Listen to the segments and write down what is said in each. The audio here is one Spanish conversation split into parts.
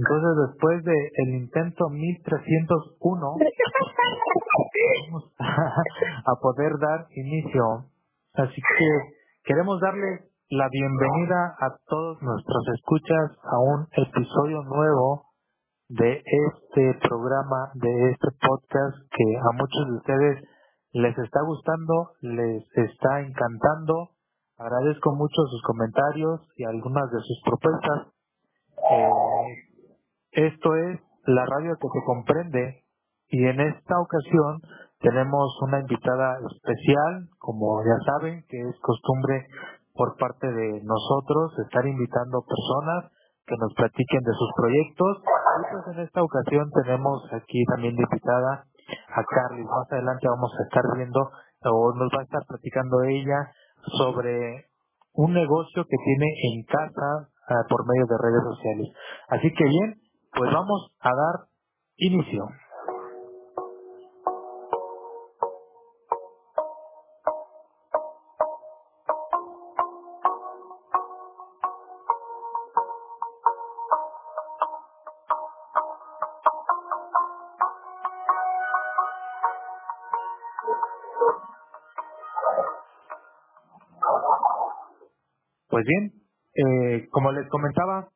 Entonces, después del el intento 1301, vamos a, poder dar inicio. Así que queremos darle la bienvenida a todos nuestros escuchas a un episodio nuevo de este programa, de este podcast que a muchos de ustedes les está gustando, les está encantando. Agradezco mucho sus comentarios y algunas de sus propuestas. Eh, esto es la radio que se comprende y en esta ocasión tenemos una invitada especial, como ya saben, que es costumbre por parte de nosotros estar invitando personas que nos platiquen de sus proyectos. Y pues en esta ocasión tenemos aquí también invitada a Carly. Más adelante vamos a estar viendo o nos va a estar platicando ella sobre un negocio que tiene en casa ah, por medio de redes sociales. Así que bien, pues vamos a dar inicio. Pues bien, eh, como les comentaba,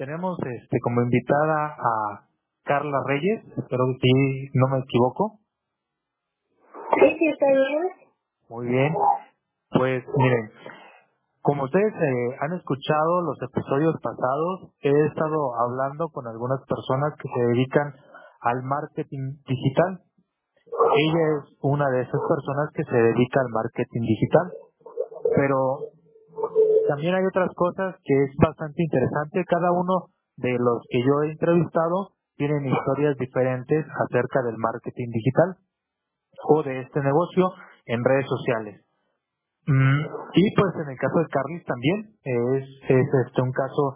tenemos este como invitada a Carla Reyes, espero que sí, no me equivoco. Sí, sí, está bien. Muy bien. Pues miren, como ustedes eh, han escuchado los episodios pasados, he estado hablando con algunas personas que se dedican al marketing digital. Ella es una de esas personas que se dedica al marketing digital. Pero también hay otras cosas que es bastante interesante. Cada uno de los que yo he entrevistado tienen historias diferentes acerca del marketing digital o de este negocio en redes sociales. Mm, y pues en el caso de Carly también es, es este un caso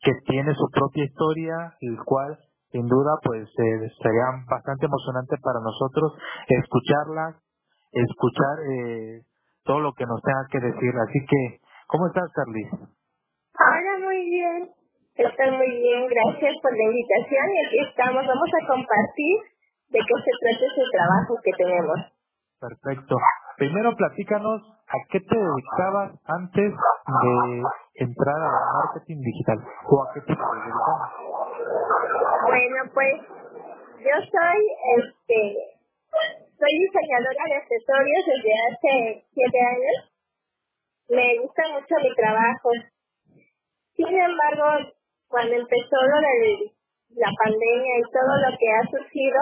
que tiene su propia historia, el cual sin duda pues eh, sería bastante emocionante para nosotros escucharla, escuchar eh, todo lo que nos tenga que decir. Así que ¿Cómo estás, Carly? Hola, muy bien. Estoy muy bien, gracias por la invitación y aquí estamos. Vamos a compartir de qué se trata ese trabajo que tenemos. Perfecto. Primero platícanos a qué te dedicabas antes de entrar al marketing digital o a qué te dedicabas. Bueno, pues yo soy este soy diseñadora de accesorios desde hace siete años me gusta mucho mi trabajo. Sin embargo, cuando empezó lo de la pandemia y todo lo que ha surgido,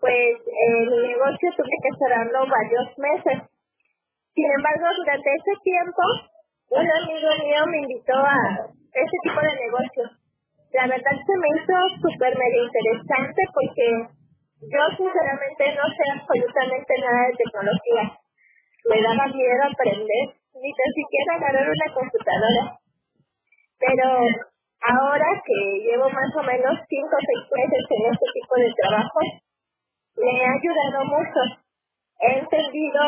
pues eh, mi negocio tuve que cerrarlo varios meses. Sin embargo, durante ese tiempo, un amigo mío me invitó a ese tipo de negocio. La verdad se me hizo súper medio interesante porque yo sinceramente no sé absolutamente nada de tecnología. Me daba miedo aprender ni tan siquiera agarrar una computadora. Pero ahora que llevo más o menos cinco o seis meses en este tipo de trabajo, me ha ayudado mucho. He entendido,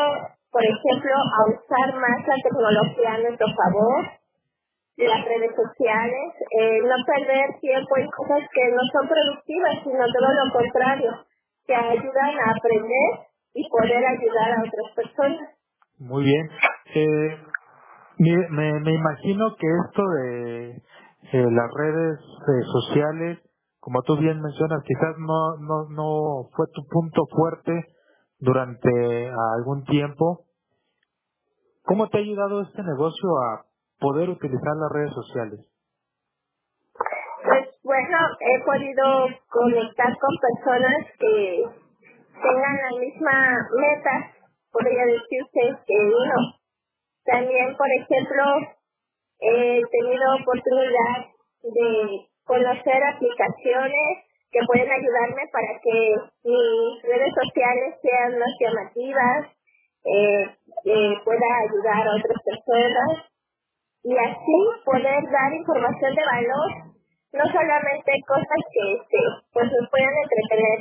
por ejemplo, a usar más la tecnología a nuestro favor, las redes sociales, eh, no perder tiempo en cosas que no son productivas, sino todo lo contrario, que ayudan a aprender y poder ayudar a otras personas. Muy bien. Eh, me, me, imagino que esto de eh, las redes eh, sociales, como tú bien mencionas, quizás no, no, no fue tu punto fuerte durante algún tiempo. ¿Cómo te ha ayudado este negocio a poder utilizar las redes sociales? Pues bueno, he podido conectar con personas que tengan la misma meta podría decirse que uno. También, por ejemplo, he tenido oportunidad de conocer aplicaciones que pueden ayudarme para que mis redes sociales sean más llamativas, eh, pueda ayudar a otras personas y así poder dar información de valor, no solamente cosas que este, pues nos puedan entretener,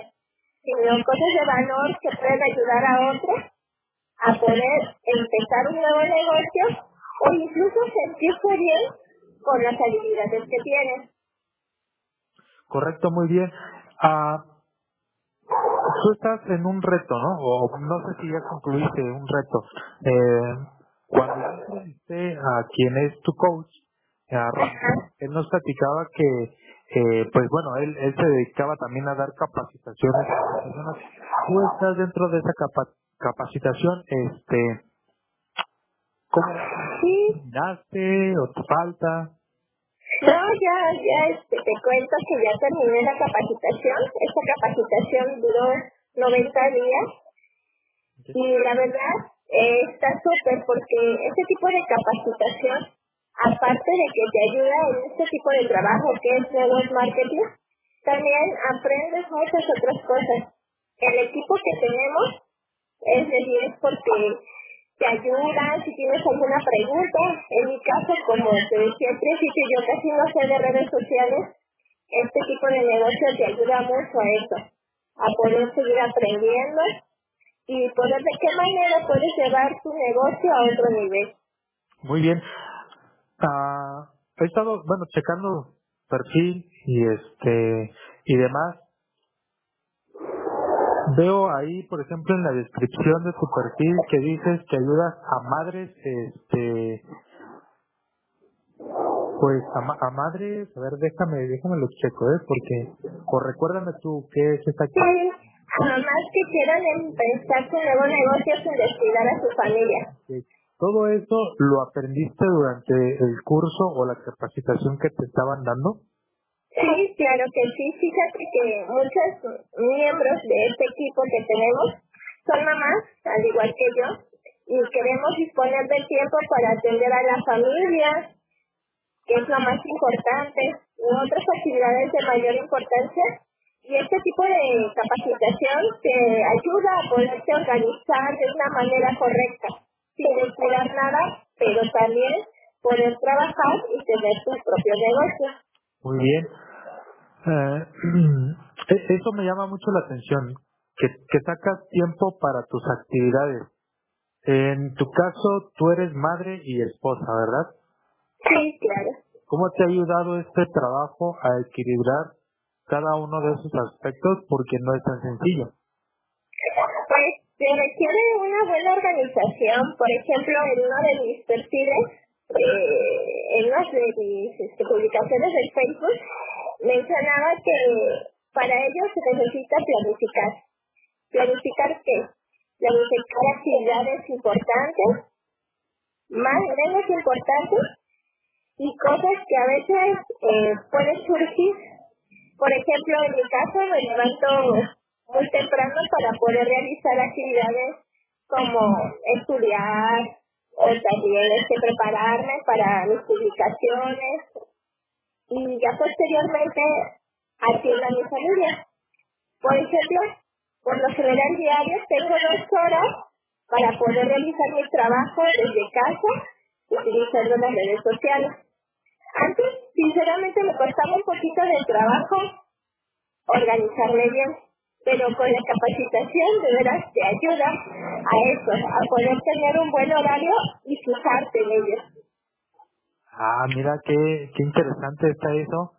sino cosas de valor que pueden ayudar a otros a poder empezar un nuevo negocio o incluso sentirse bien con las habilidades que tienes. Correcto, muy bien. Ah, tú estás en un reto, ¿no? O no sé si ya concluiste un reto. Eh, cuando entrevisté a quien es tu coach, a él nos platicaba que, eh, pues bueno, él, él se dedicaba también a dar capacitaciones a las personas. Tú estás dentro de esa capacitación, este, ¿cómo daste o te falta? No, ya, ya este, te cuento que ya terminé la capacitación. Esta capacitación duró 90 días y la verdad eh, está súper porque este tipo de capacitación, aparte de que te ayuda en este tipo de trabajo que es network marketing, también aprendes muchas otras cosas. El equipo que tenemos es de 10 porque te ayudan, si tienes alguna pregunta. En mi caso, como te decía al principio, yo casi no sé de redes sociales. Este tipo de negocio te ayuda mucho a eso, a poder seguir aprendiendo y poder de qué manera puedes llevar tu negocio a otro nivel. Muy bien. Uh, he estado, bueno, checando perfil y este y demás Veo ahí, por ejemplo, en la descripción de tu perfil que dices que ayudas a madres, este, pues a, madres, a ver, déjame, déjame lo checo, ¿eh? Porque, o recuérdame tú, ¿qué es esta a mamás que quieran empezar su nuevo negocio sin descuidar a su familia. ¿Todo eso lo aprendiste durante el curso o la capacitación que te estaban dando? Sí, claro que sí. Fíjate que muchos miembros de este equipo que tenemos son mamás, al igual que yo, y queremos disponer del tiempo para atender a la familia, que es lo más importante, u otras actividades de mayor importancia. Y este tipo de capacitación te ayuda a poderte organizar de una manera correcta, sin descuidar nada, pero también poder trabajar y tener tus propios negocios. Muy bien. Eh, eso me llama mucho la atención, que, que sacas tiempo para tus actividades. En tu caso, tú eres madre y esposa, ¿verdad? Sí, claro. ¿Cómo te ha ayudado este trabajo a equilibrar cada uno de esos aspectos? Porque no es tan sencillo. Se requiere una buena organización. Por ejemplo, en uno de mis perfiles, eh, en una de mis este, publicaciones de Facebook, mencionaba que para ello se necesita planificar. ¿Planificar qué? Planificar actividades importantes, más menos importantes, y cosas que a veces eh, pueden surgir. Por ejemplo, en mi caso me levanto muy temprano para poder realizar actividades como estudiar o también este, prepararme para mis publicaciones y ya posteriormente atiendo a mi familia. Por ejemplo, por lo general diario tengo dos horas para poder realizar mi trabajo desde casa utilizando las redes sociales. Antes, sinceramente, me costaba un poquito de trabajo organizarme bien, pero con la capacitación de veras te ayuda a eso, a poder tener un buen horario y fijarte en ellos. Ah, mira qué, qué interesante está eso.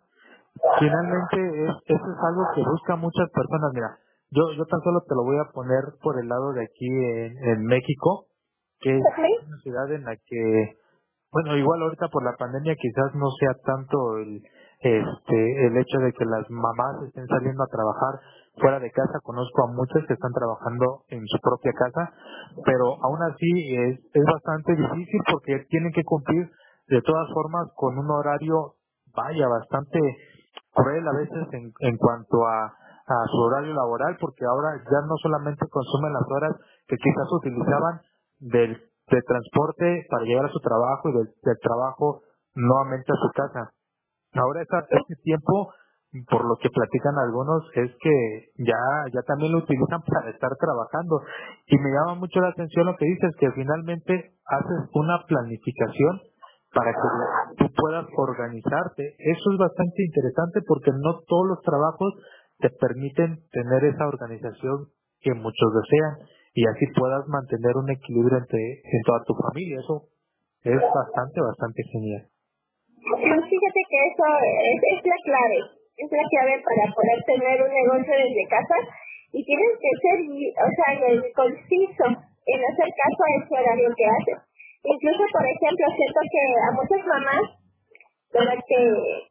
Finalmente, es, eso es algo que buscan muchas personas. Mira, yo, yo tan solo te lo voy a poner por el lado de aquí en, en México, que es una ciudad en la que, bueno, igual ahorita por la pandemia quizás no sea tanto el, este, el hecho de que las mamás estén saliendo a trabajar fuera de casa. Conozco a muchas que están trabajando en su propia casa, pero aún así es, es bastante difícil porque tienen que cumplir de todas formas con un horario, vaya, bastante cruel a veces en, en cuanto a, a su horario laboral, porque ahora ya no solamente consumen las horas que quizás utilizaban del, de transporte para llegar a su trabajo y del, del trabajo nuevamente a su casa. Ahora esa, ese tiempo, por lo que platican algunos, es que ya, ya también lo utilizan para estar trabajando. Y me llama mucho la atención lo que dices, que finalmente haces una planificación para que tú puedas organizarte. Eso es bastante interesante porque no todos los trabajos te permiten tener esa organización que muchos desean y así puedas mantener un equilibrio entre en toda tu familia. Eso es bastante, bastante genial. Fíjate que eso es, la clave. Es la clave para poder tener un negocio desde casa y tienes que ser, o sea, conciso en hacer caso a ese horario que haces. Incluso, por ejemplo, siento que a muchas mamás, que,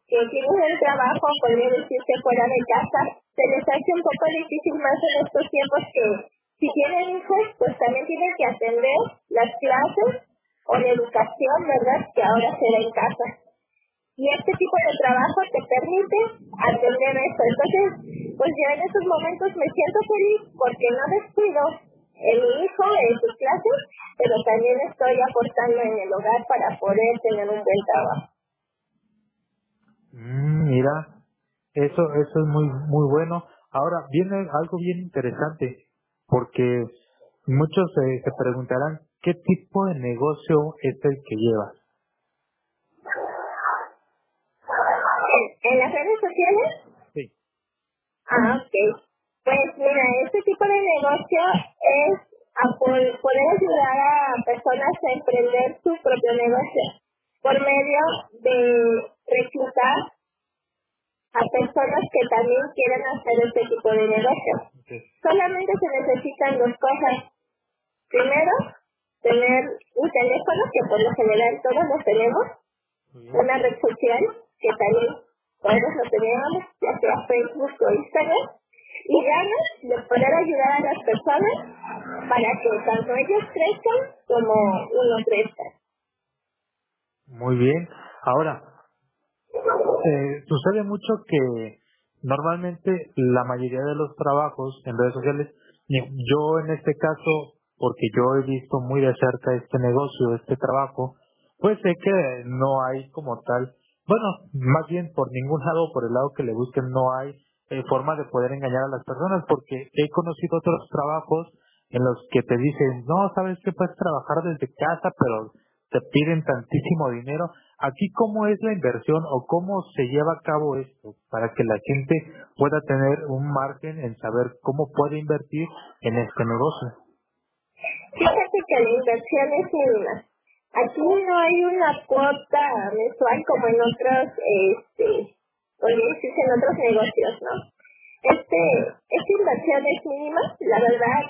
que tienen el trabajo, podría decirse fuera de casa, se les hace un poco difícil más en estos tiempos que si tienen hijos, pues también tienen que atender las clases o la educación, ¿verdad? Que ahora se da en casa. Y este tipo de trabajo te permite atender esto. Entonces, pues yo en estos momentos me siento feliz porque no descuido en mi hijo, en sus clases, pero también estoy aportando en el hogar para poder tener un buen trabajo. Mm, mira, eso, eso es muy, muy bueno. Ahora viene algo bien interesante, porque muchos se preguntarán, ¿qué tipo de negocio es el que llevas? ¿En las redes sociales? Sí. Ah, ok. Pues mira, este tipo de negocio es a poder ayudar a personas a emprender su propio negocio por medio de reclutar a personas que también quieren hacer este tipo de negocio. Solamente se necesitan dos cosas. Primero, tener un teléfono, que por lo general todos los tenemos, una red social, que también todos lo tenemos, ya sea Facebook o Instagram, y ganas de poder ayudar a las personas para que tanto ellos crezcan como uno crezca. Muy bien. Ahora, eh, sucede mucho que normalmente la mayoría de los trabajos en redes sociales, yo en este caso porque yo he visto muy de cerca este negocio, este trabajo, pues sé que no hay como tal, bueno, más bien por ningún lado, por el lado que le busquen, no hay eh, forma de poder engañar a las personas, porque he conocido otros trabajos en los que te dicen, no, sabes que puedes trabajar desde casa, pero te piden tantísimo dinero. Aquí, ¿cómo es la inversión o cómo se lleva a cabo esto para que la gente pueda tener un margen en saber cómo puede invertir en este negocio? Fíjate que la inversión es mínima. Aquí no hay una cuota mensual como en otros, este, en otros negocios, ¿no? Este, esta inversión es mínima, la verdad,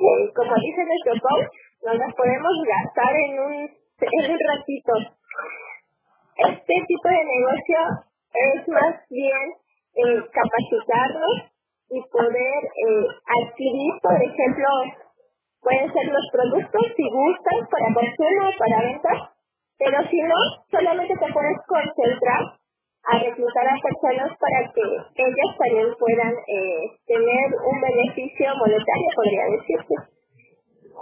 eh, como dice nuestro coach, nos las podemos gastar en un, en un ratito. Este tipo de negocio es más bien eh, capacitarnos y poder eh, adquirir, por ejemplo, Pueden ser los productos si gustan para consumo o para venta, pero si no, solamente te puedes concentrar a reclutar a personas para que ellas también puedan eh, tener un beneficio monetario, podría decirse.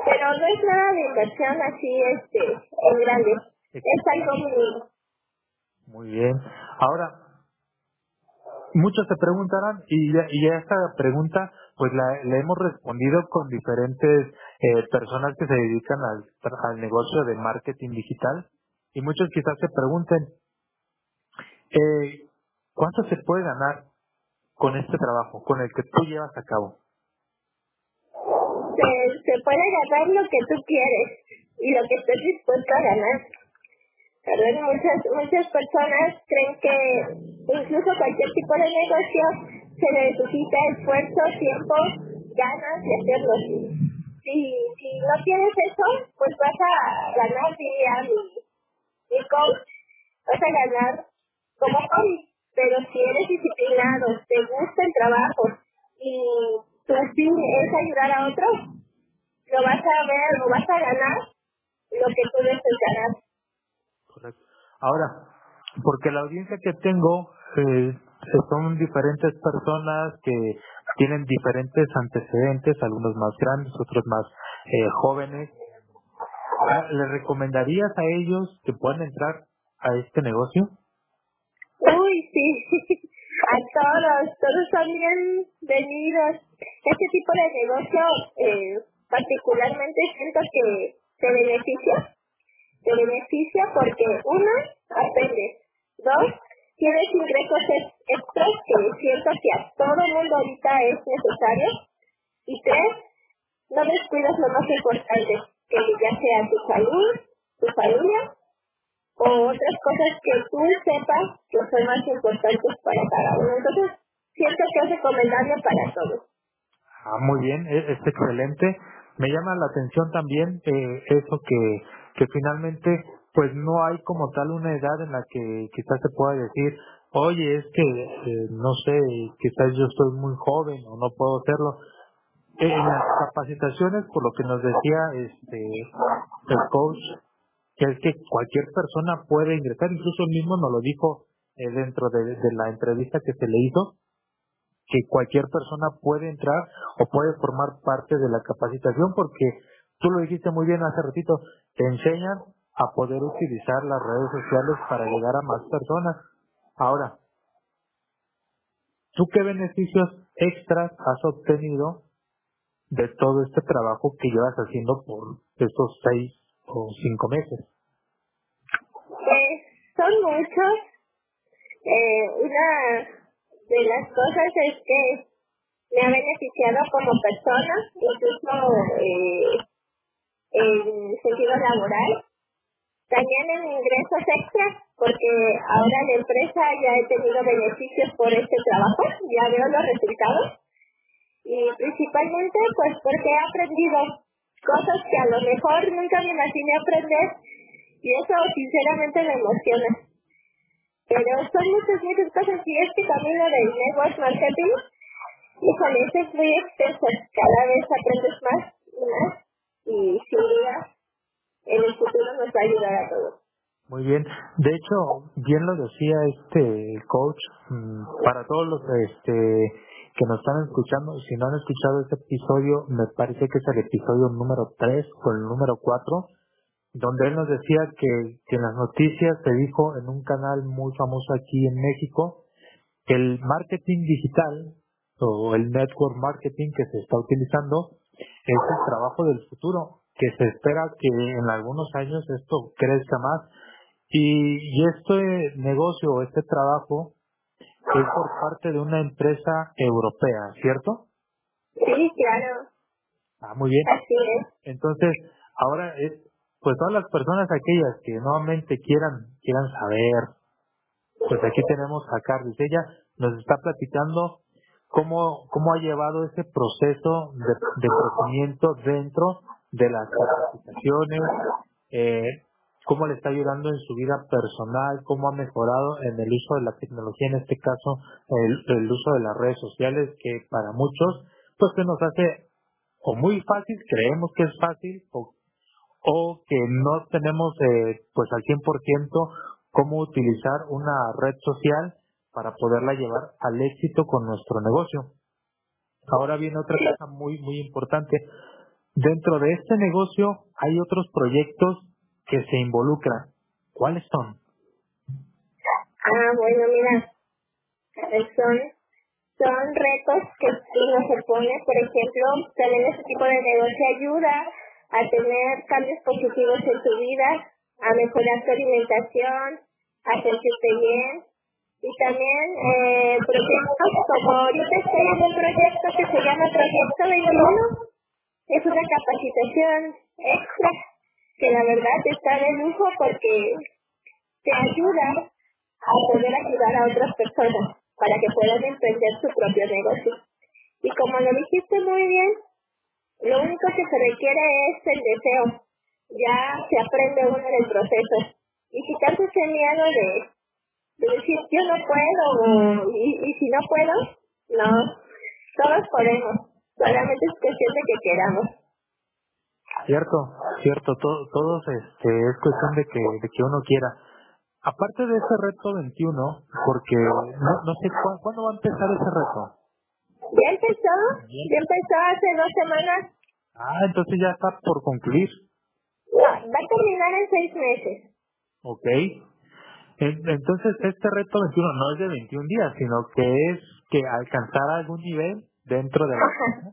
Pero no es nada de inversión así este, en grande, es algo mínimo. Muy bien. Ahora, muchos se preguntarán y, y esta pregunta pues la, le hemos respondido con diferentes eh, personas que se dedican al, al negocio de marketing digital y muchos quizás se pregunten eh, ¿cuánto se puede ganar con este trabajo, con el que tú llevas a cabo? Se, se puede ganar lo que tú quieres y lo que estés dispuesto a ganar. Muchas, muchas personas creen que incluso cualquier tipo de negocio se necesita esfuerzo, tiempo, ganas de hacerlo. Si, si no tienes eso, pues vas a ganar, diría mi, mi coach, vas a ganar como hobby. Pero si eres disciplinado, te gusta el trabajo y tu fin es ayudar a otros, lo vas a ver, lo vas a ganar lo que tú deseas ganar. Ahora, porque la audiencia que tengo eh, son diferentes personas que tienen diferentes antecedentes, algunos más grandes, otros más eh, jóvenes. Ah, ¿Le recomendarías a ellos que puedan entrar a este negocio? Uy, sí, a todos, todos son bienvenidos. Este tipo de negocio eh, particularmente siento que se beneficia te beneficia porque uno, aprendes, dos, tienes ingresos extras que siento que a todo el mundo ahorita es necesario, y tres, no descuidas lo más importante, que ya sea tu salud, tu familia, o otras cosas que tú sepas que son más importantes para cada uno. Entonces, siento que es recomendable para todos. Ah, muy bien, es, excelente. Me llama la atención también eh, eso que, que finalmente pues no hay como tal una edad en la que quizás se pueda decir, oye, es que eh, no sé, quizás yo estoy muy joven o no puedo hacerlo. En las capacitaciones, por lo que nos decía este el coach, que es que cualquier persona puede ingresar, incluso él mismo nos lo dijo eh, dentro de, de la entrevista que se le hizo, que cualquier persona puede entrar o puede formar parte de la capacitación porque tú lo dijiste muy bien hace ratito, te enseñan a poder utilizar las redes sociales para llegar a más personas. Ahora, ¿tú qué beneficios extras has obtenido de todo este trabajo que llevas haciendo por estos seis o cinco meses? Pues son muchos. Eh, una de las cosas es que me ha beneficiado como persona, incluso eh, en sentido laboral. También en ingresos extras, porque ahora la empresa ya he tenido beneficios por este trabajo, ya veo los resultados. Y principalmente pues porque he aprendido cosas que a lo mejor nunca me imaginé aprender y eso sinceramente me emociona. Pero son muchas, muchas cosas y este camino del network marketing, híjole, es muy extenso. Cada vez aprendes más y más y sin duda en el futuro nos va a ayudar a todos. Muy bien. De hecho, bien lo decía este coach, mm, para todos los este que nos están escuchando, si no han escuchado este episodio, me parece que es el episodio número 3 o el número 4, donde él nos decía que, que en las noticias se dijo en un canal muy famoso aquí en México que el marketing digital o el network marketing que se está utilizando es el trabajo del futuro, que se espera que en algunos años esto crezca más y, y este negocio, este trabajo es por parte de una empresa europea, ¿cierto? Sí, claro. Ah, muy bien. Así es. Entonces, ahora es pues todas las personas aquellas que nuevamente quieran quieran saber, pues aquí tenemos a Carlos. Ella nos está platicando cómo, cómo ha llevado ese proceso de, de crecimiento dentro de las capacitaciones, eh, cómo le está ayudando en su vida personal, cómo ha mejorado en el uso de la tecnología, en este caso el, el uso de las redes sociales, que para muchos pues se nos hace o muy fácil, creemos que es fácil, o o que no tenemos eh, pues al 100% cómo utilizar una red social para poderla llevar al éxito con nuestro negocio. Ahora viene otra cosa muy muy importante. Dentro de este negocio hay otros proyectos que se involucran. ¿Cuáles son? Ah, bueno, mira, son, son retos que uno se pone, por ejemplo, también este tipo de negocio ayuda a tener cambios positivos en tu vida, a mejorar tu alimentación, a sentirte bien. Y también eh, proyectos como ahorita estoy en un proyecto que se llama Proyecto 21. Es una capacitación extra que la verdad está de lujo porque te ayuda a poder ayudar a otras personas para que puedan emprender su propio negocio. Y como lo dijiste muy bien, lo único que se requiere es el deseo. Ya se aprende uno en el proceso. Y quitarse ese miedo de, de decir yo no puedo y, y si no puedo, no. Todos podemos. Solamente es cuestión de que queramos. Cierto, cierto, todo, todos este, es cuestión de que, de que uno quiera. Aparte de ese reto 21, porque no, no sé cuándo va a empezar ese reto. Ya empezó, ya empezó hace dos semanas. Ah, entonces ya está por concluir. No, va a terminar en seis meses. Ok. Entonces, este reto 21 no es de 21 días, sino que es que alcanzar algún nivel dentro de la... Ajá.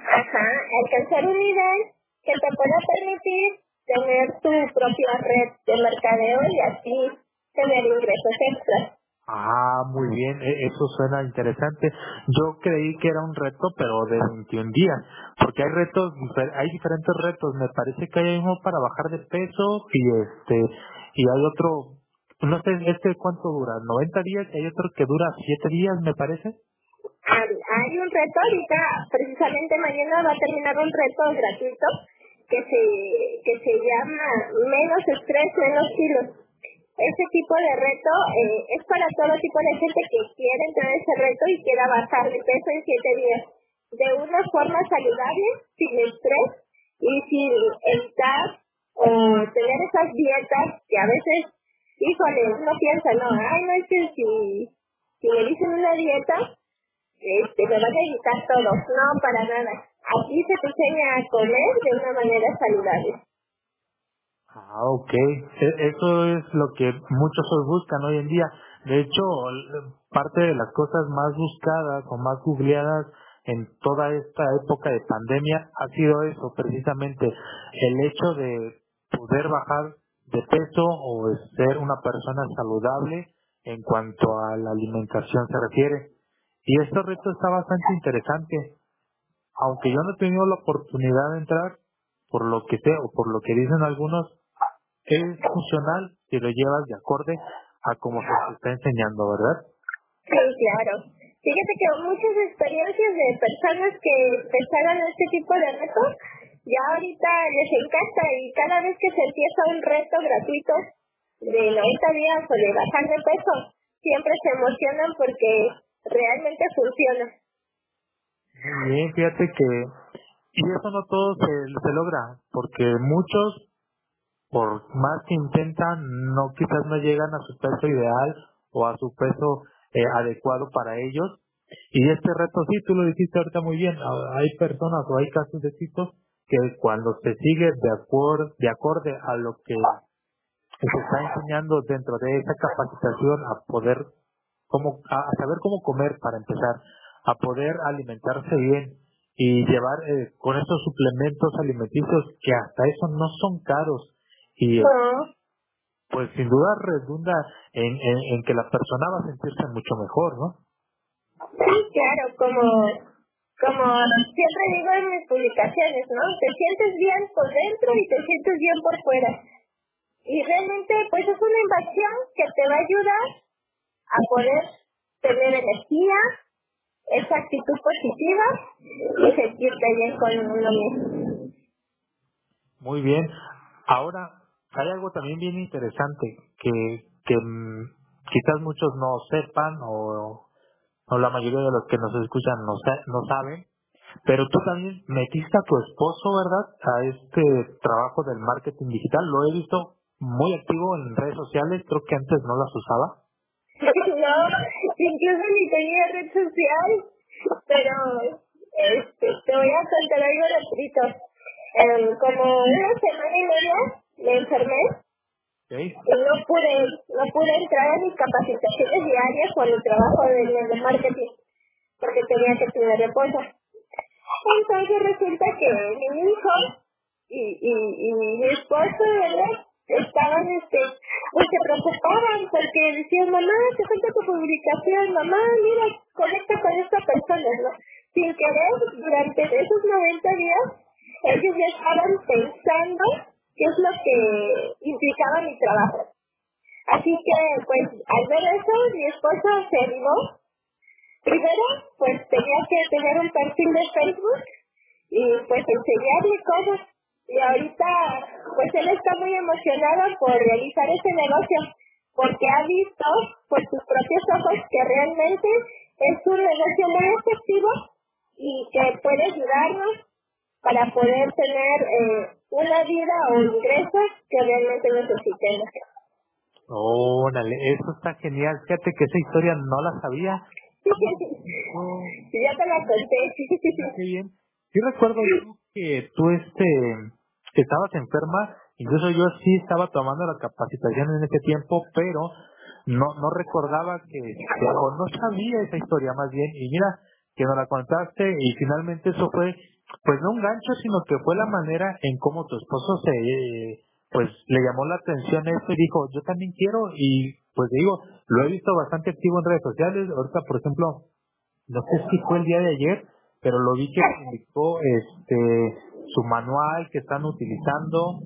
Ajá, alcanzar un nivel que te pueda permitir tener tu propia red de mercadeo y así tener ingresos extras. Ah, muy bien, e, eso suena interesante. Yo creí que era un reto, pero de 21 días, porque hay retos, hay diferentes retos. Me parece que hay uno para bajar de peso y este y hay otro no sé, ¿este cuánto dura? ¿90 días? Hay otro que dura 7 días, me parece. Hay un reto ahorita, precisamente mañana va a terminar un reto gratuito que se, que se llama Menos Estrés, Menos Kilos. Este tipo de reto eh, es para todo tipo de gente que quiere entrar en ese reto y quiera bajar de peso en 7 días de una forma saludable, sin estrés y sin estar o tener esas dietas que a veces híjole, uno piensa, no, ay, no es que si, si me dicen una dieta, este, me van a evitar todo. No, para nada. Aquí se te enseña a comer de una manera saludable. Ah, ok. E, eso es lo que muchos buscan hoy en día. De hecho, parte de las cosas más buscadas o más googleadas en toda esta época de pandemia ha sido eso, precisamente el hecho de poder bajar de peso o ser una persona saludable en cuanto a la alimentación se refiere. Y este reto está bastante interesante. Aunque yo no he tenido la oportunidad de entrar, por lo que sé o por lo que dicen algunos, es funcional si lo llevas de acorde a como se está enseñando, ¿verdad? Sí, claro. Fíjate que muchas experiencias de personas que empezaron este tipo de retos ya ahorita les encanta y cada vez que se empieza un reto gratuito de 90 días o de bajar de peso, siempre se emocionan porque realmente funciona. Bien, fíjate que y eso no todo se, se logra, porque muchos, por más que intentan, no quizás no llegan a su peso ideal o a su peso eh, adecuado para ellos. Y este reto sí, tú lo dijiste ahorita muy bien, hay personas o hay casos de éxito que cuando se sigue de acuerdo de acorde a lo que se está enseñando dentro de esa capacitación a poder cómo a, saber cómo comer para empezar a poder alimentarse bien y llevar eh, con esos suplementos alimenticios que hasta eso no son caros y pues sin duda redunda en, en, en que la persona va a sentirse mucho mejor, ¿no? Sí, claro, como como siempre digo en mis publicaciones, ¿no? Te sientes bien por dentro y te sientes bien por fuera. Y realmente, pues es una inversión que te va a ayudar a poder tener energía, esa actitud positiva y sentirte bien con uno mismo. Muy bien. Ahora, hay algo también bien interesante que, que mm, quizás muchos no sepan o o la mayoría de los que nos escuchan no, no saben, pero tú también metiste a tu esposo, ¿verdad? A este trabajo del marketing digital. Lo he visto muy activo en redes sociales, creo que antes no las usaba. No, incluso ni tenía red social, pero este, te voy a contar algo rapidito. Um, como una semana y media me enfermé no pude, no pude entrar a mis capacitaciones diarias con el trabajo de, marketing, porque tenía que tener reposo. Entonces resulta que mi hijo y, y, y mi esposo, ¿verdad? Estaban, este, pues se preocupaban porque decían, mamá, te falta tu publicación, mamá, mira, conecta con esta persona, ¿no? Sin querer, durante esos 90 días, ellos ya estaban pensando qué es lo que implicaba mi trabajo. Así que, pues, al ver eso, mi esposo se animó. Primero, pues, tenía que tener un perfil de Facebook y, pues, enseñarle cosas. Y ahorita, pues, él está muy emocionado por realizar ese negocio, porque ha visto por sus propios ojos que realmente es un negocio muy efectivo y que puede ayudarnos para poder tener eh, una vida o ingresos que realmente necesitemos. Órale, eso está genial. Fíjate que esa historia no la sabía. ya te la conté. Qué bien. Sí recuerdo que tú este que estabas enferma, incluso yo sí estaba tomando la capacitación en ese tiempo, pero no no recordaba que, que no sabía esa historia más bien y mira que nos la contaste y finalmente eso fue pues no un gancho, sino que fue la manera en cómo tu esposo se, pues le llamó la atención esto y dijo, yo también quiero y pues digo, lo he visto bastante activo en redes sociales, ahorita por ejemplo, no sé si fue el día de ayer, pero lo vi que publicó este su manual que están utilizando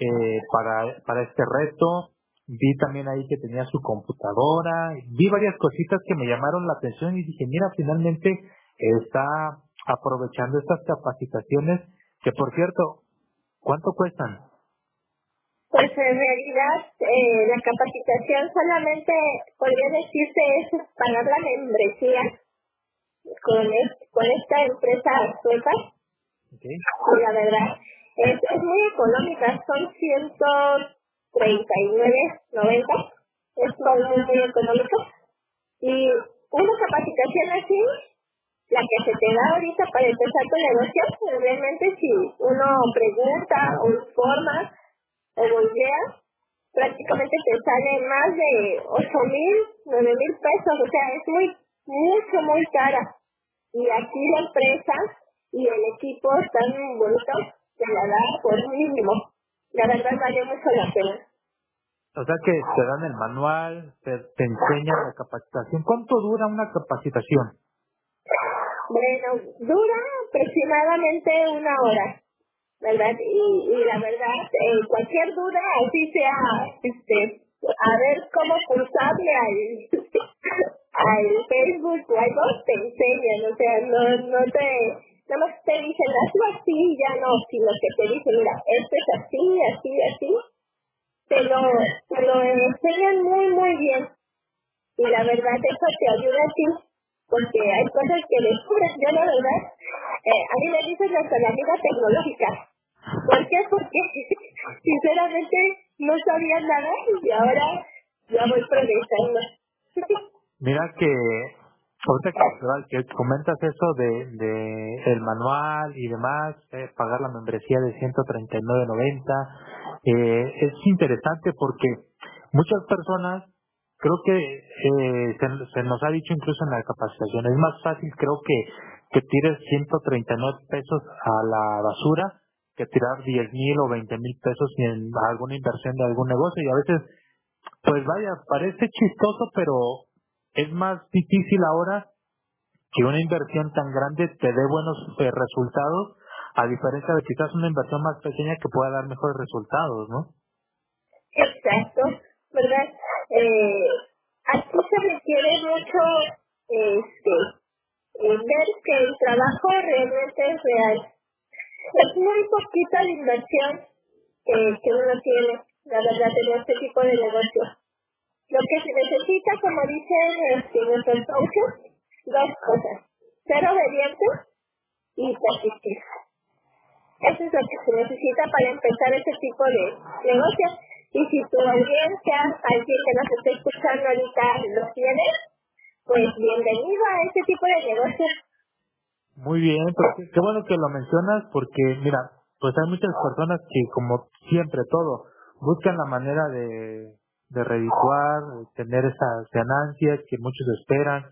eh, para, para este reto vi también ahí que tenía su computadora, vi varias cositas que me llamaron la atención y dije, mira, finalmente está aprovechando estas capacitaciones que, por cierto, ¿cuánto cuestan? Pues en realidad eh, la capacitación solamente podría decirse es pagar la membresía con, con esta empresa sueca. La verdad es, es muy económica, son 139.90, es muy, muy económico. Y una capacitación así, la que se te da ahorita para empezar tu negocio, realmente si uno pregunta o informa, o volvea, prácticamente te sale más de ocho mil, nueve mil pesos, o sea, es muy, mucho, muy cara. Y aquí la empresa y el equipo están bonitos, te la da por mínimo. La verdad vale mucho la pena. O sea que te dan el manual, te, te enseñan la capacitación. ¿Cuánto dura una capacitación? Bueno, dura aproximadamente una hora. ¿verdad? Y, y la verdad, eh, cualquier duda, así sea, este, a ver cómo pulsarle al, al Facebook o algo, te enseñan, o sea, no, no te, no más te dicen, hazlo así, ya no, sino que te dicen, mira, esto es así, así, así, te lo, te lo enseñan muy, muy bien. Y la verdad, eso te ayuda a ti, porque hay cosas que descubres, yo la verdad, eh, a mí me dicen hasta la vida tecnológica, ¿Por qué? Porque sinceramente no sabía nada y ahora ya voy progresando. Mira que ahorita que, comentas eso de, de el manual y demás, eh, pagar la membresía de 139.90, eh, es interesante porque muchas personas creo que eh, se, se, nos ha dicho incluso en la capacitación, es más fácil creo que, que tires 139 pesos a la basura que tirar 10 mil o 20 mil pesos en alguna inversión de algún negocio. Y a veces, pues vaya, parece chistoso, pero es más difícil ahora que una inversión tan grande te dé buenos eh, resultados, a diferencia de quizás una inversión más pequeña que pueda dar mejores resultados, ¿no? Exacto, ¿verdad? Eh, aquí se requiere mucho este, eh, ver que el trabajo realmente es real es muy poquita la inversión que, que uno tiene, la verdad, en este tipo de negocio. Lo que se necesita, como dicen este, nuestros coaches, dos cosas. Ser obediente y persistir. Eso es lo que se necesita para empezar ese tipo de negocio. Y si tu audiencia, alguien que nos está escuchando ahorita, lo tiene, pues bienvenido a este tipo de negocios muy bien, pues qué bueno que lo mencionas porque, mira, pues hay muchas personas que, como siempre todo, buscan la manera de, de redituar, tener esas ganancias que muchos esperan.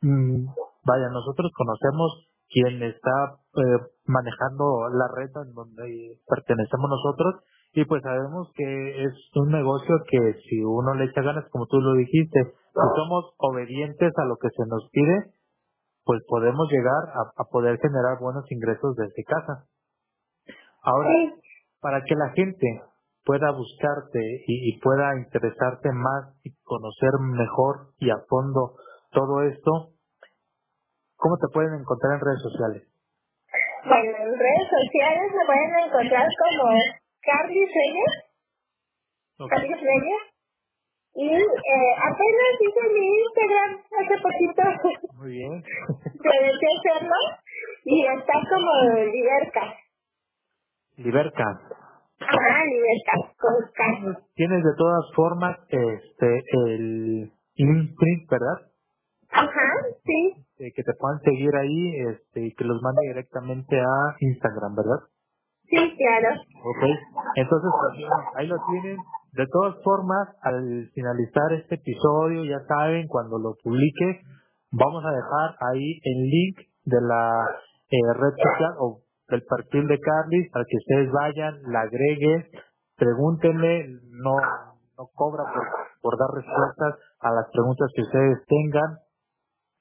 Mm, vaya, nosotros conocemos quién está eh, manejando la red en donde pertenecemos nosotros y pues sabemos que es un negocio que si uno le echa ganas, como tú lo dijiste, si somos obedientes a lo que se nos pide, pues podemos llegar a, poder generar buenos ingresos desde casa. Ahora, para que la gente pueda buscarte y, pueda interesarte más y conocer mejor y a fondo todo esto, ¿cómo te pueden encontrar en redes sociales? Bueno, en redes sociales me pueden encontrar como Carly Reyes. Carly Reyes. Y eh, apenas hice mi Instagram hace poquito. Muy bien. Hacerlo y está como Liberca. Liberca. Con Tienes de todas formas este el imprint, ¿verdad? Ajá, sí. Eh, que te puedan seguir ahí este, y que los mande directamente a Instagram, ¿verdad? Sí, claro. Ok, entonces ahí lo tienen de todas formas, al finalizar este episodio, ya saben, cuando lo publique, vamos a dejar ahí el link de la eh, red social o del perfil de Carly para que ustedes vayan, la agreguen, pregúntenle, no, no cobra por, por dar respuestas a las preguntas que ustedes tengan.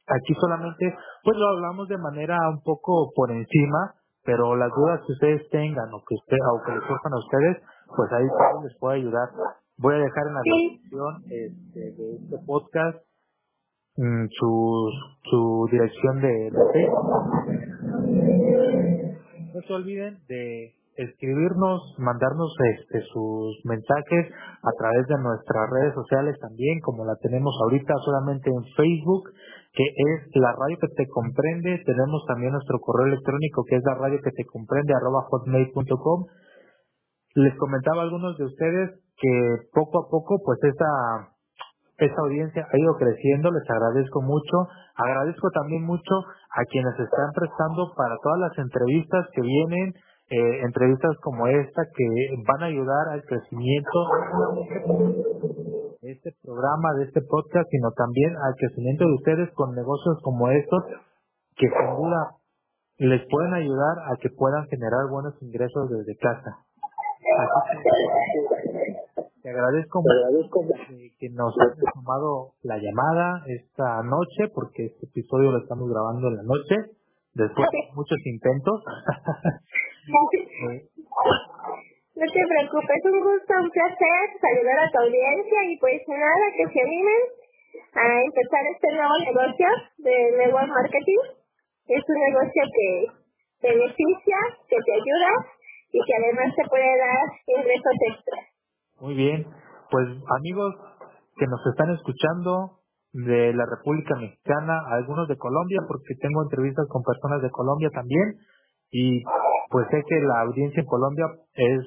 Aquí solamente, pues lo hablamos de manera un poco por encima, pero las dudas que ustedes tengan o que usted o que les surjan a ustedes, pues ahí les puede ayudar. Voy a dejar en la descripción este, de este podcast mm, su, su dirección de, de No se olviden de escribirnos, mandarnos este, sus mensajes a través de nuestras redes sociales también, como la tenemos ahorita solamente en Facebook, que es la radio que te comprende. Tenemos también nuestro correo electrónico que es la radio que te comprende arroba hotmail.com. Les comentaba a algunos de ustedes que poco a poco pues esa esta audiencia ha ido creciendo, les agradezco mucho. Agradezco también mucho a quienes están prestando para todas las entrevistas que vienen, eh, entrevistas como esta que van a ayudar al crecimiento de este programa, de este podcast, sino también al crecimiento de ustedes con negocios como estos que sin duda les pueden ayudar a que puedan generar buenos ingresos desde casa. Te agradezco, que, que nos hayas tomado la llamada esta noche, porque este episodio lo estamos grabando en la noche, después de muchos intentos. No te preocupes, un gusto, un placer saludar a tu audiencia y pues nada, que se animen a empezar este nuevo negocio de network marketing. Es un negocio que beneficia, que te ayuda y que además te puede dar ingresos extra. Muy bien, pues amigos que nos están escuchando de la República Mexicana, algunos de Colombia, porque tengo entrevistas con personas de Colombia también, y pues sé que la audiencia en Colombia es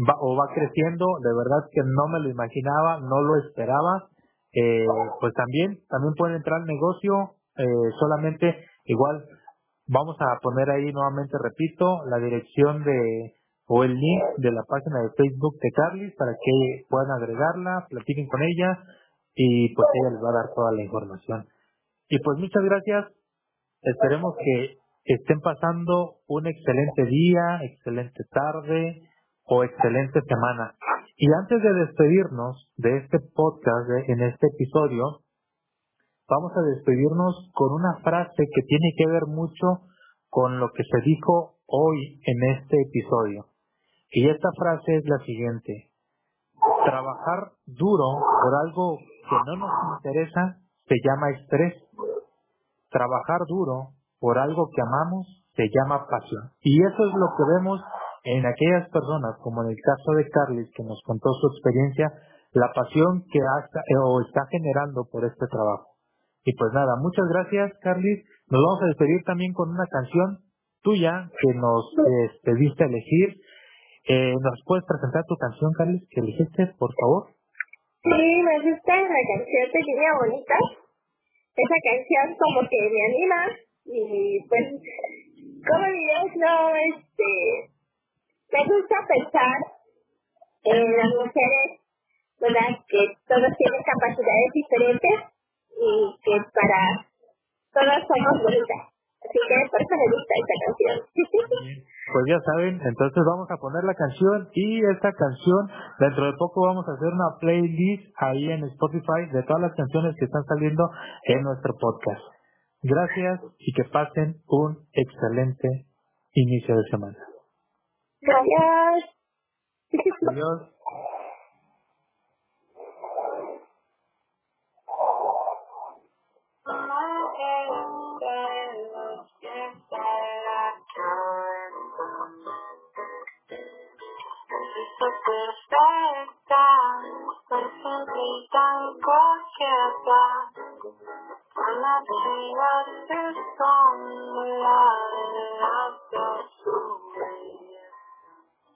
va, o va creciendo, de verdad que no me lo imaginaba, no lo esperaba, eh, pues también, también pueden entrar al negocio, eh, solamente igual vamos a poner ahí nuevamente, repito, la dirección de o el link de la página de Facebook de Carly para que puedan agregarla, platiquen con ella y pues ella les va a dar toda la información. Y pues muchas gracias, esperemos que estén pasando un excelente día, excelente tarde o excelente semana. Y antes de despedirnos de este podcast, en este episodio, vamos a despedirnos con una frase que tiene que ver mucho con lo que se dijo hoy en este episodio. Y esta frase es la siguiente. Trabajar duro por algo que no nos interesa se llama estrés. Trabajar duro por algo que amamos se llama pasión. Y eso es lo que vemos en aquellas personas, como en el caso de Carlis, que nos contó su experiencia, la pasión que hasta, eh, o está generando por este trabajo. Y pues nada, muchas gracias, Carlis. Nos vamos a despedir también con una canción tuya que nos pediste elegir. Eh, ¿Nos puedes presentar tu canción, Carlis, que elegiste, por favor? Sí, me gusta la canción Pequeña Bonita. Esa canción como que me anima y pues, como dirías, no, este, me gusta pensar en las mujeres, ¿verdad? Que todos tienen capacidades diferentes y que para todas somos bonitas. Así que por eso me gusta esta canción. Pues ya saben, entonces vamos a poner la canción y esta canción, dentro de poco vamos a hacer una playlist ahí en Spotify de todas las canciones que están saliendo en nuestro podcast. Gracias y que pasen un excelente inicio de semana. Gracias. Adiós. perfecta, perfecta coqueta. Una vida de sombra en la basura.